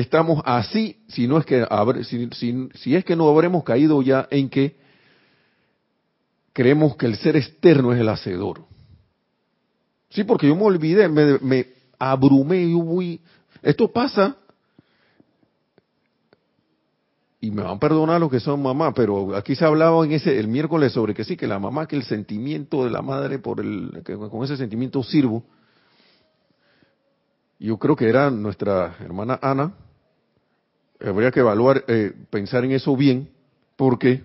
estamos así, si no es que si, es que no habremos caído ya en que creemos que el ser externo es el hacedor. Sí, porque yo me olvidé, me, me abrumé, yo voy, esto pasa, y me van a perdonar los que son mamá, pero aquí se hablaba en ese, el miércoles sobre que sí, que la mamá, que el sentimiento de la madre por el, que con ese sentimiento sirvo. Yo creo que era nuestra hermana Ana, habría que evaluar, eh, pensar en eso bien, porque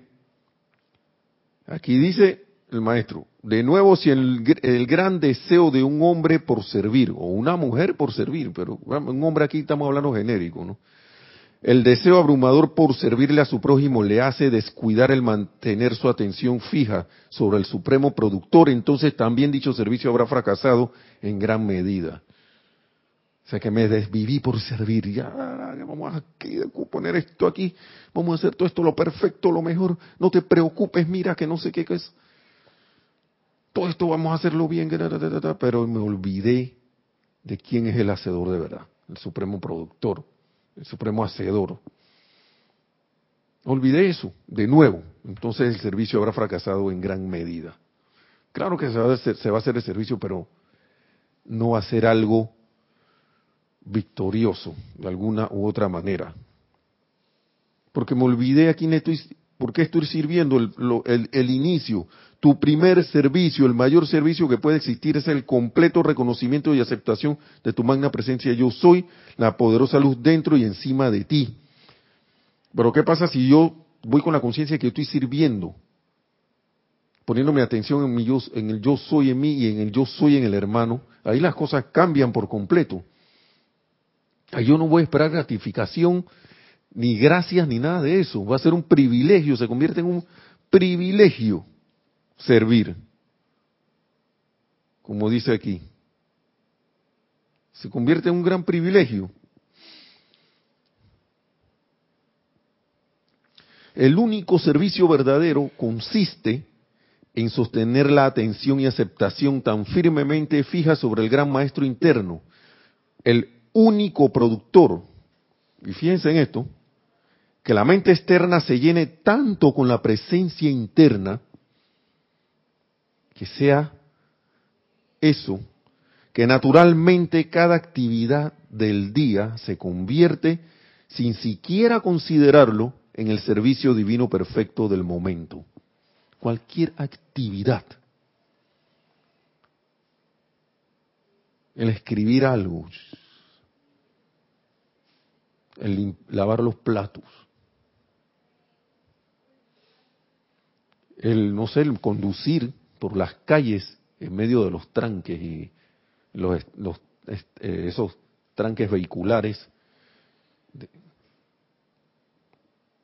aquí dice el maestro, de nuevo, si el, el, gran deseo de un hombre por servir, o una mujer por servir, pero un hombre aquí estamos hablando genérico, ¿no? El deseo abrumador por servirle a su prójimo le hace descuidar el mantener su atención fija sobre el supremo productor, entonces también dicho servicio habrá fracasado en gran medida sea que me desviví por servir. Ya, vamos a poner esto aquí, vamos a hacer todo esto lo perfecto, lo mejor. No te preocupes, mira que no sé qué es. Todo esto vamos a hacerlo bien, pero me olvidé de quién es el hacedor de verdad, el supremo productor, el supremo hacedor. Olvidé eso, de nuevo. Entonces el servicio habrá fracasado en gran medida. Claro que se va a hacer, se va a hacer el servicio, pero no ser algo victorioso de alguna u otra manera. Porque me olvidé a quién estoy, por qué estoy sirviendo el, el, inicio. Tu primer servicio, el mayor servicio que puede existir es el completo reconocimiento y aceptación de tu magna presencia. Yo soy la poderosa luz dentro y encima de ti. Pero ¿qué pasa si yo voy con la conciencia que estoy sirviendo? Poniéndome atención en, mi yo, en el yo soy en mí y en el yo soy en el hermano. Ahí las cosas cambian por completo. Yo no voy a esperar gratificación, ni gracias, ni nada de eso. Va a ser un privilegio, se convierte en un privilegio servir. Como dice aquí. Se convierte en un gran privilegio. El único servicio verdadero consiste en sostener la atención y aceptación tan firmemente fija sobre el gran maestro interno, el único productor, y fíjense en esto, que la mente externa se llene tanto con la presencia interna, que sea eso, que naturalmente cada actividad del día se convierte, sin siquiera considerarlo, en el servicio divino perfecto del momento. Cualquier actividad. El escribir algo, el lavar los platos, el, no sé, el conducir por las calles en medio de los tranques y los, eh, esos tranques vehiculares.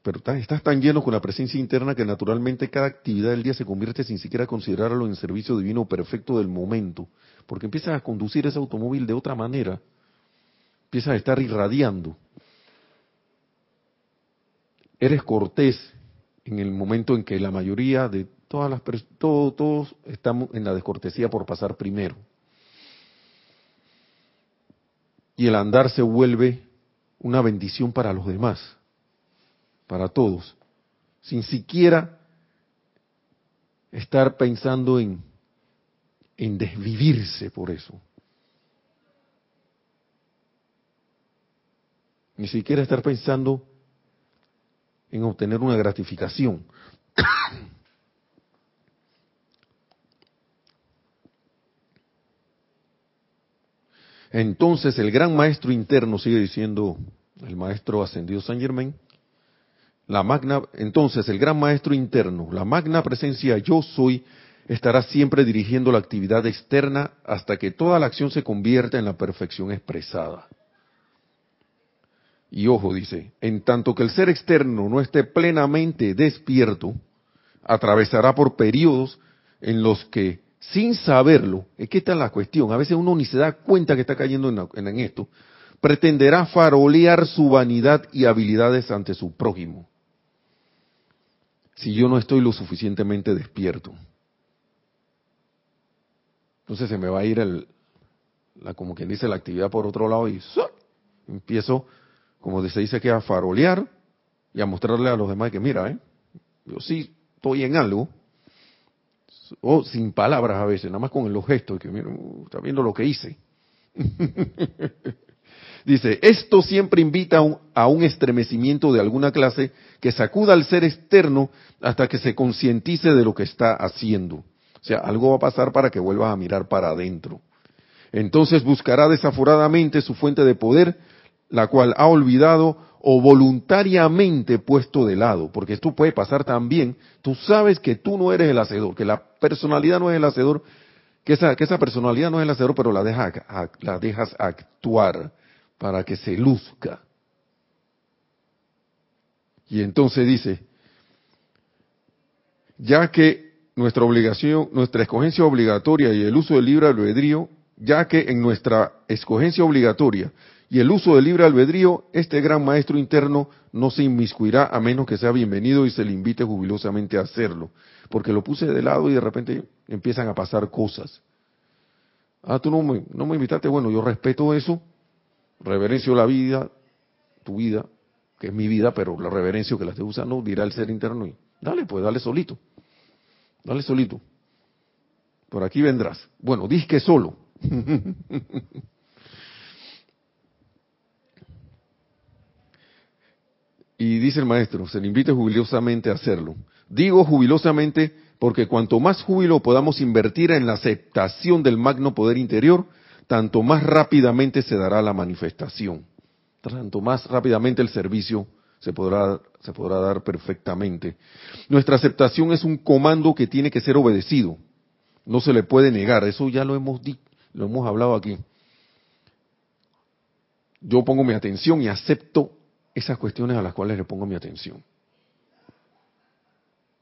Pero estás tan lleno con la presencia interna que naturalmente cada actividad del día se convierte sin siquiera considerarlo en servicio divino perfecto del momento, porque empiezas a conducir ese automóvil de otra manera, empiezas a estar irradiando eres cortés en el momento en que la mayoría de todas las personas, todos estamos en la descortesía por pasar primero. Y el andar se vuelve una bendición para los demás, para todos, sin siquiera estar pensando en, en desvivirse por eso. Ni siquiera estar pensando en obtener una gratificación. Entonces el gran maestro interno, sigue diciendo el maestro ascendido San Germain, la magna, entonces el gran maestro interno, la magna presencia yo soy, estará siempre dirigiendo la actividad externa hasta que toda la acción se convierta en la perfección expresada. Y ojo, dice, en tanto que el ser externo no esté plenamente despierto, atravesará por periodos en los que, sin saberlo, es que esta es la cuestión, a veces uno ni se da cuenta que está cayendo en, esto, pretenderá farolear su vanidad y habilidades ante su prójimo. Si yo no estoy lo suficientemente despierto. Entonces se me va a ir el, la, como quien dice, la actividad por otro lado y empiezo como se dice que a farolear y a mostrarle a los demás que mira, ¿eh? yo sí estoy en algo, o sin palabras a veces, nada más con los gestos, que mira, uh, está viendo lo que hice. *laughs* Dice, esto siempre invita a un, a un, estremecimiento de alguna clase que sacuda al ser externo hasta que se concientice de lo que está haciendo. O sea, algo va a pasar para que vuelva a mirar para adentro. Entonces buscará desaforadamente su fuente de poder la cual ha olvidado o voluntariamente puesto de lado, porque esto puede pasar también, tú sabes que tú no eres el hacedor, que la personalidad no es el hacedor, que esa, que esa personalidad no es el hacedor, pero la, deja, la dejas actuar para que se luzca. Y entonces dice, ya que nuestra obligación, nuestra escogencia obligatoria y el uso del libre albedrío, ya que en nuestra escogencia obligatoria y el uso del libre albedrío, este gran maestro interno no se inmiscuirá a menos que sea bienvenido y se le invite jubilosamente a hacerlo. Porque lo puse de lado y de repente empiezan a pasar cosas. Ah, tú no me, no me invitaste, bueno, yo respeto eso, reverencio la vida, tu vida, que es mi vida, pero la reverencio que la estoy usando, dirá el ser interno y dale, pues dale solito, dale solito. Por aquí vendrás. Bueno, que solo. *laughs* Y dice el maestro, se le invite jubilosamente a hacerlo. Digo jubilosamente porque cuanto más júbilo podamos invertir en la aceptación del magno poder interior, tanto más rápidamente se dará la manifestación. Tanto más rápidamente el servicio se podrá, se podrá dar perfectamente. Nuestra aceptación es un comando que tiene que ser obedecido. No se le puede negar. Eso ya lo hemos, lo hemos hablado aquí. Yo pongo mi atención y acepto esas cuestiones a las cuales le pongo mi atención.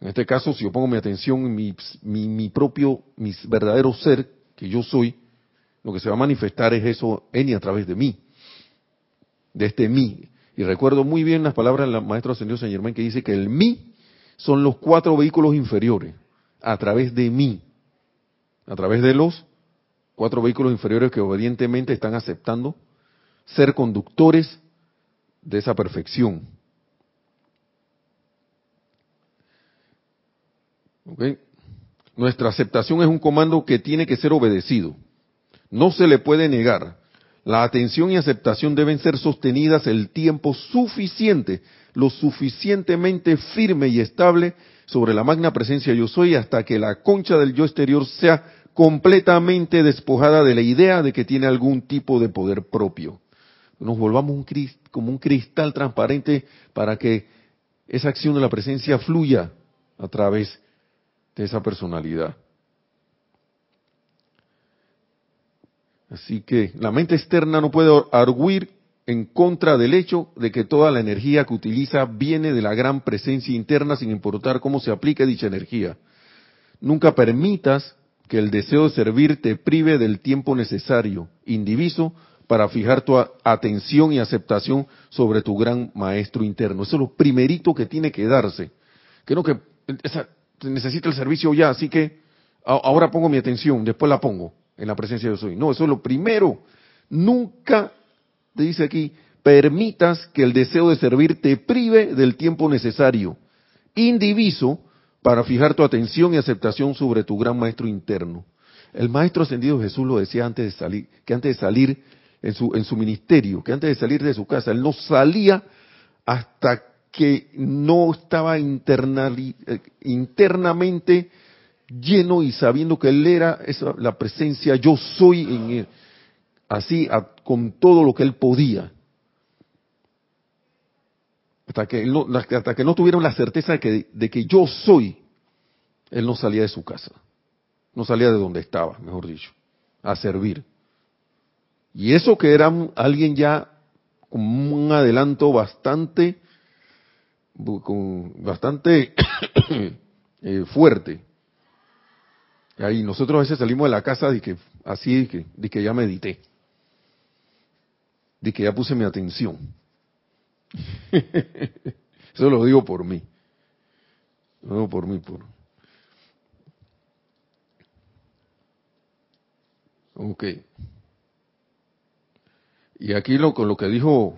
En este caso, si yo pongo mi atención en mi, mi, propio, mi verdadero ser, que yo soy, lo que se va a manifestar es eso en y a través de mí, de este mí. Y recuerdo muy bien las palabras del maestro ascendido San Germán que dice que el mí son los cuatro vehículos inferiores, a través de mí, a través de los cuatro vehículos inferiores que obedientemente están aceptando ser conductores de esa perfección. Nuestra aceptación es un comando que tiene que ser obedecido. No se le puede negar. La atención y aceptación deben ser sostenidas el tiempo suficiente, lo suficientemente firme y estable sobre la magna presencia yo soy hasta que la concha del yo exterior sea completamente despojada de la idea de que tiene algún tipo de poder propio nos volvamos como un cristal transparente para que esa acción de la presencia fluya a través de esa personalidad. Así que la mente externa no puede arguir en contra del hecho de que toda la energía que utiliza viene de la gran presencia interna sin importar cómo se aplique dicha energía. Nunca permitas que el deseo de servir te prive del tiempo necesario, indiviso, para fijar tu atención y aceptación sobre tu gran maestro interno. Eso es lo primerito que tiene que darse. Que no que necesita el servicio ya, así que ahora pongo mi atención, después la pongo en la presencia de soy. No, eso es lo primero. Nunca, te dice aquí, permitas que el deseo de servir te prive del tiempo necesario, indiviso, para fijar tu atención y aceptación sobre tu gran maestro interno. El maestro ascendido Jesús lo decía antes de salir, que antes de salir en su, en su ministerio, que antes de salir de su casa, él no salía hasta que no estaba eh, internamente lleno y sabiendo que él era esa, la presencia, yo soy en él. así con todo lo que él podía. Hasta que, no, hasta que no tuvieron la certeza de que, de que yo soy, él no salía de su casa. No salía de donde estaba, mejor dicho, a servir. Y eso que era alguien ya con un adelanto bastante, bastante *coughs* eh, fuerte. Y ahí nosotros a veces salimos de la casa de que así de que, ya medité, de que ya puse mi atención. *laughs* Eso lo digo por mí. Digo por mí, por. Ok. Y aquí lo, con lo que dijo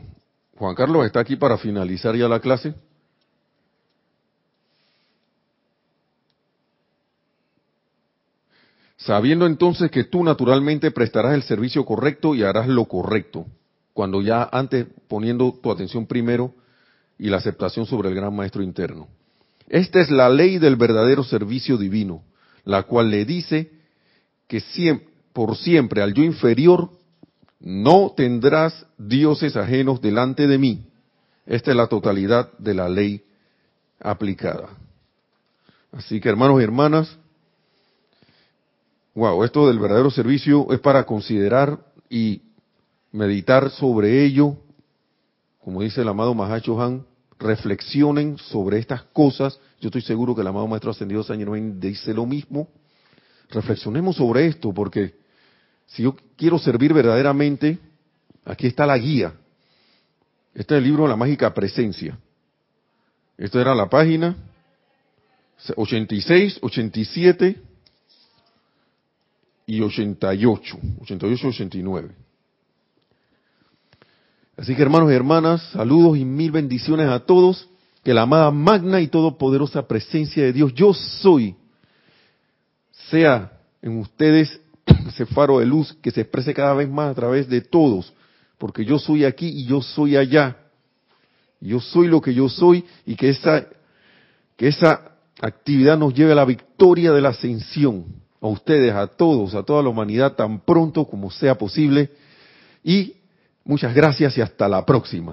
Juan Carlos está aquí para finalizar ya la clase. Sabiendo entonces que tú naturalmente prestarás el servicio correcto y harás lo correcto, cuando ya antes poniendo tu atención primero y la aceptación sobre el gran maestro interno. Esta es la ley del verdadero servicio divino, la cual le dice que siempre, por siempre al yo inferior no tendrás dioses ajenos delante de mí. Esta es la totalidad de la ley aplicada. Así que hermanos y hermanas, wow, esto del verdadero servicio es para considerar y meditar sobre ello. Como dice el amado Mahacho Han, reflexionen sobre estas cosas. Yo estoy seguro que el amado Maestro Ascendido San dice lo mismo. Reflexionemos sobre esto porque si yo quiero servir verdaderamente, aquí está la guía. Este es el libro La Mágica Presencia. Esta era la página 86, 87 y 88. 88, 89. Así que hermanos y hermanas, saludos y mil bendiciones a todos. Que la amada magna y todopoderosa presencia de Dios, yo soy, sea en ustedes ese faro de luz que se exprese cada vez más a través de todos, porque yo soy aquí y yo soy allá. Yo soy lo que yo soy y que esa, que esa actividad nos lleve a la victoria de la ascensión. A ustedes, a todos, a toda la humanidad tan pronto como sea posible. Y muchas gracias y hasta la próxima.